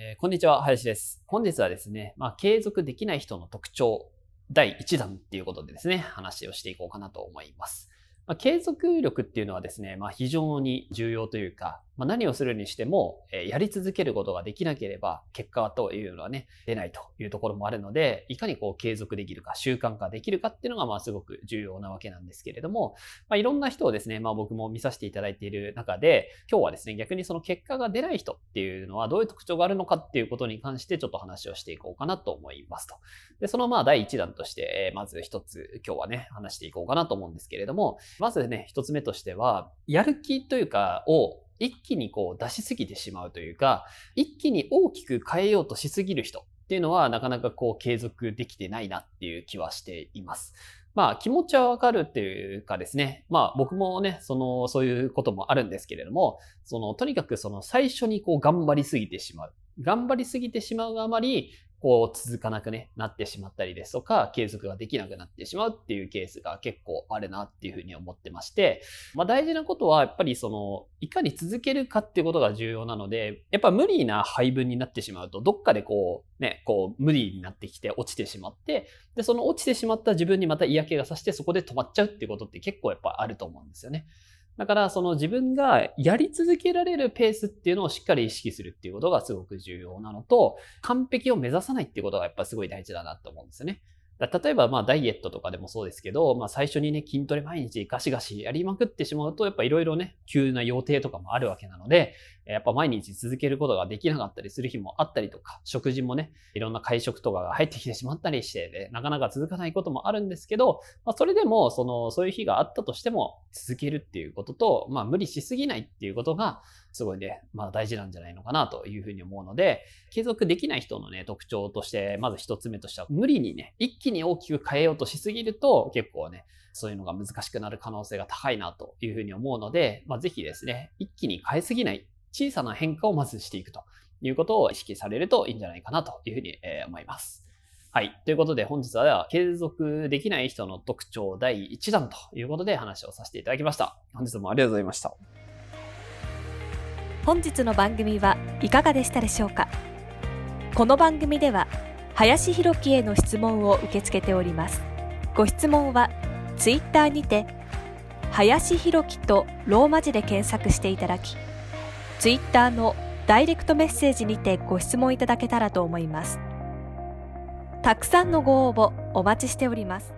えーこんにちは、林です。本日はですね、まあ、継続できない人の特徴第1弾っていうことでですね、話をしていこうかなと思います。まあ、継続力っていうのはですね、まあ、非常に重要というか、まあ、何をするにしても、えやり続けることができなければ、結果というのはね、出ないというところもあるので、いかにこう継続できるか、習慣化できるかっていうのが、まあ、すごく重要なわけなんですけれども、まあ、いろんな人をですね、まあ、僕も見させていただいている中で、今日はですね、逆にその結果が出ない人っていうのはどういう特徴があるのかっていうことに関してちょっと話をしていこうかなと思いますと。で、そのまあ第一弾として、えまず一つ今日はね、話していこうかなと思うんですけれども、まずね、一つ目としては、やる気というかを一気にこう出しすぎてしまうというか、一気に大きく変えようとしすぎる人っていうのはなかなかこう継続できてないなっていう気はしています。まあ気持ちはわかるっていうかですね、まあ僕もね、その、そういうこともあるんですけれども、その、とにかくその最初にこう頑張りすぎてしまう。頑張りすぎてしまうあまり、こう続かなくね、なってしまったりですとか、継続ができなくなってしまうっていうケースが結構あるなっていうふうに思ってまして、まあ大事なことはやっぱりその、いかに続けるかっていうことが重要なので、やっぱ無理な配分になってしまうと、どっかでこう、ね、こう無理になってきて落ちてしまって、で、その落ちてしまった自分にまた嫌気がさしてそこで止まっちゃうっていうことって結構やっぱあると思うんですよね。だから、その自分がやり続けられるペースっていうのをしっかり意識するっていうことがすごく重要なのと、完璧を目指さないっていうことがやっぱすごい大事だなと思うんですよね。例えば、まあ、ダイエットとかでもそうですけど、まあ、最初にね、筋トレ毎日ガシガシやりまくってしまうと、やっぱいろいろね、急な予定とかもあるわけなので、やっぱ毎日続けることができなかったりする日もあったりとか、食事もね、いろんな会食とかが入ってきてしまったりして、ね、なかなか続かないこともあるんですけど、まあ、それでも、その、そういう日があったとしても、続けるっていうことと、まあ、無理しすぎないっていうことが、すごいね、まあ、大事なんじゃないのかなというふうに思うので、継続できない人のね、特徴として、まず一つ目としては、無理にね、一気に大きく変えようとしすぎると、結構ね、そういうのが難しくなる可能性が高いなというふうに思うので、まあ、ぜひですね、一気に変えすぎない、小さな変化をまずしていくということを意識されるといいんじゃないかなというふうにえー思います。はい。ということで本日はでは継続できない人の特徴第1弾ということで話をさせていただきました。本日もありがとうございました。本日の番組はいかがでしたでしょうか？この番組では林博樹への質問を受け付けておりますご質問はツイッターにて林博樹とローマ字で検索していただきツイッターのダイレクトメッセージにてご質問いただけたらと思います。たくさんのご応募お待ちしております。